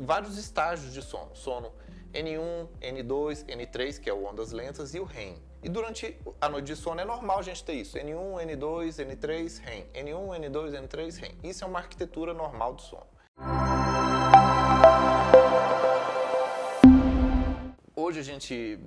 vários estágios de sono. Sono N1, N2, N3, que é o ondas lentas, e o REM. E durante a noite de sono é normal a gente ter isso. N1, N2, N3, REM. N1, N2, N3, REM. Isso é uma arquitetura normal do sono. Hoje a gente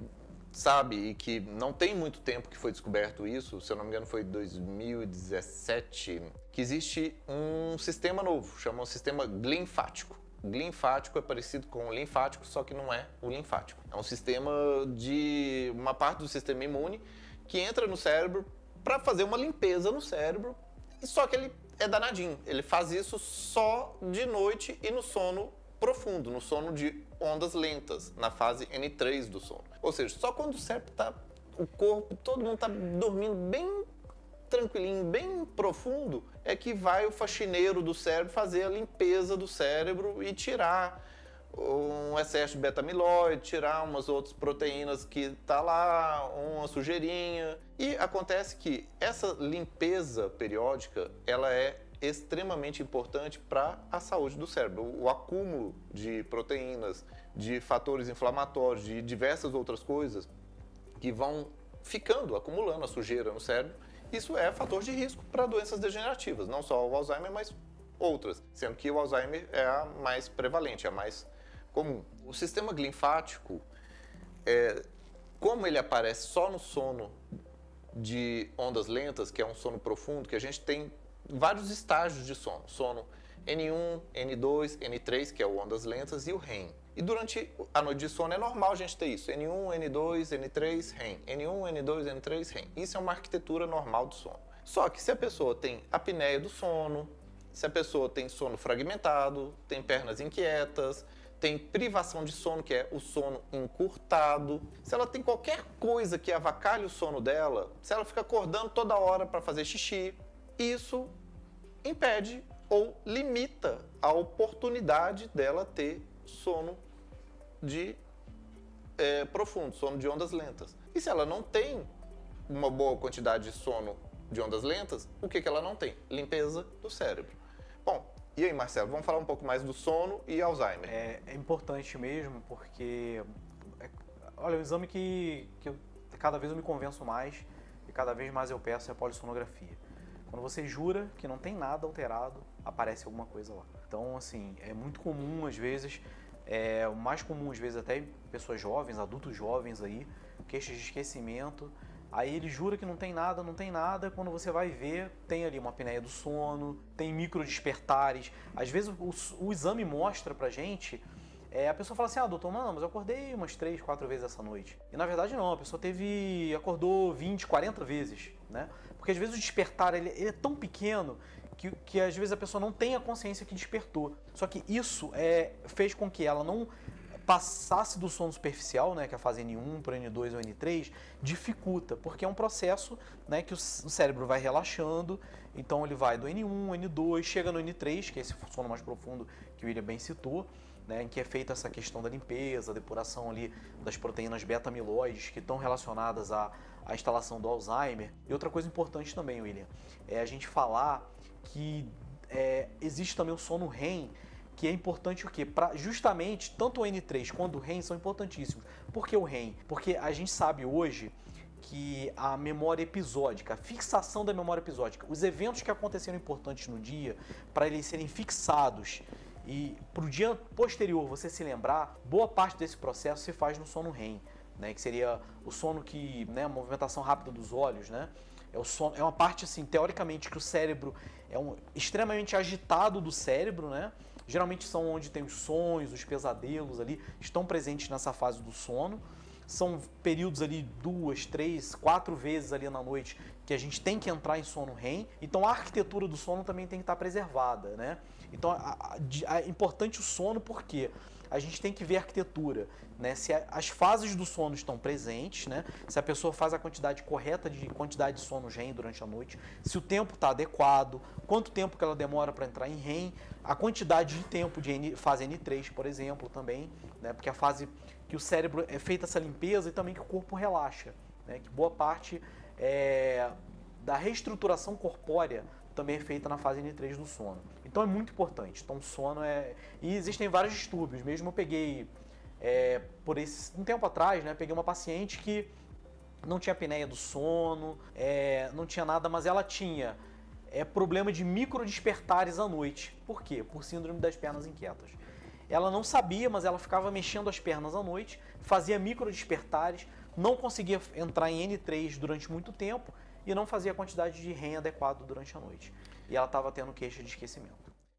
sabe e que não tem muito tempo que foi descoberto isso, se eu não me engano foi 2017, que existe um sistema novo, chama o sistema glinfático. Glinfático é parecido com o linfático, só que não é o linfático. É um sistema de uma parte do sistema imune que entra no cérebro para fazer uma limpeza no cérebro, só que ele é danadinho. Ele faz isso só de noite e no sono profundo, no sono de ondas lentas, na fase N3 do sono. Ou seja, só quando o cérebro está, o corpo, todo mundo está dormindo bem tranquilinho, bem profundo, é que vai o faxineiro do cérebro fazer a limpeza do cérebro e tirar um excesso de beta-amiloide, tirar umas outras proteínas que tá lá, uma sujeirinha. E acontece que essa limpeza periódica, ela é extremamente importante para a saúde do cérebro. O acúmulo de proteínas, de fatores inflamatórios, de diversas outras coisas que vão ficando, acumulando a sujeira no cérebro, isso é fator de risco para doenças degenerativas, não só o Alzheimer, mas outras, sendo que o Alzheimer é a mais prevalente, é a mais comum. O sistema linfático, é, como ele aparece só no sono de ondas lentas, que é um sono profundo, que a gente tem vários estágios de sono. Sono N1, N2, N3, que é o ondas lentas, e o REM. E durante a noite de sono é normal a gente ter isso. N1, N2, N3, REM. N1, N2, N3, REM. Isso é uma arquitetura normal do sono. Só que se a pessoa tem apneia do sono, se a pessoa tem sono fragmentado, tem pernas inquietas, tem privação de sono, que é o sono encurtado, se ela tem qualquer coisa que avacalhe o sono dela, se ela fica acordando toda hora para fazer xixi, isso impede ou limita a oportunidade dela ter sono de é, profundo, sono de ondas lentas. E se ela não tem uma boa quantidade de sono de ondas lentas, o que, que ela não tem? Limpeza do cérebro. Bom, e aí, Marcelo, vamos falar um pouco mais do sono e Alzheimer. É, é importante mesmo, porque, é, olha, o exame que, que eu, cada vez eu me convenço mais e cada vez mais eu peço é a polissonografia. Quando você jura que não tem nada alterado, aparece alguma coisa lá. Então, assim, é muito comum às vezes, é o mais comum às vezes até pessoas jovens, adultos jovens aí, queixas de esquecimento. Aí ele jura que não tem nada, não tem nada. Quando você vai ver, tem ali uma apneia do sono, tem micro despertares. Às vezes o, o exame mostra pra gente é, a pessoa fala assim, ah, doutor, mano, mas eu acordei umas 3, 4 vezes essa noite. E na verdade não, a pessoa teve, acordou 20, 40 vezes, né? Porque às vezes o despertar ele, ele é tão pequeno que, que, às vezes a pessoa não tem a consciência que despertou. Só que isso é, fez com que ela não passasse do sono superficial, né, que é a fase N1 para N2 ou N3, dificulta, porque é um processo né, que o cérebro vai relaxando, então ele vai do N1, N2, chega no N3, que é esse sono mais profundo que o William bem citou, né, em que é feita essa questão da limpeza, depuração ali das proteínas beta-amiloides que estão relacionadas à, à instalação do Alzheimer. E outra coisa importante também, William, é a gente falar que é, existe também o sono REM, que é importante o quê? Pra, justamente, tanto o N3 quanto o REM são importantíssimos. Por que o REM? Porque a gente sabe hoje que a memória episódica, a fixação da memória episódica, os eventos que aconteceram importantes no dia, para eles serem fixados e para o dia posterior você se lembrar, boa parte desse processo se faz no sono REM, né? que seria o sono que, né, a movimentação rápida dos olhos, né? É, o sono, é uma parte, assim, teoricamente, que o cérebro é um, extremamente agitado do cérebro, né? Geralmente são onde tem os sonhos, os pesadelos ali, estão presentes nessa fase do sono. São períodos ali duas, três, quatro vezes ali na noite que a gente tem que entrar em sono REM. Então a arquitetura do sono também tem que estar preservada, né? Então é importante o sono porque a gente tem que ver a arquitetura, né? Se as fases do sono estão presentes, né? Se a pessoa faz a quantidade correta de quantidade de sono REM durante a noite, se o tempo está adequado, quanto tempo que ela demora para entrar em REM, a quantidade de tempo de N, fase N3, por exemplo, também, né? Porque a fase que o cérebro é feita essa limpeza e também que o corpo relaxa, né? Que boa parte é, da reestruturação corpórea também é feita na fase N3 do sono. Então é muito importante. Então sono é. E existem vários distúrbios. Mesmo eu peguei é, por esse um tempo atrás, né? Peguei uma paciente que não tinha apneia do sono, é, não tinha nada, mas ela tinha é, problema de micro despertares à noite. Por quê? Por síndrome das pernas inquietas. Ela não sabia, mas ela ficava mexendo as pernas à noite, fazia micro despertares, não conseguia entrar em N3 durante muito tempo e não fazia a quantidade de REM adequado durante a noite. E ela estava tendo queixa de esquecimento.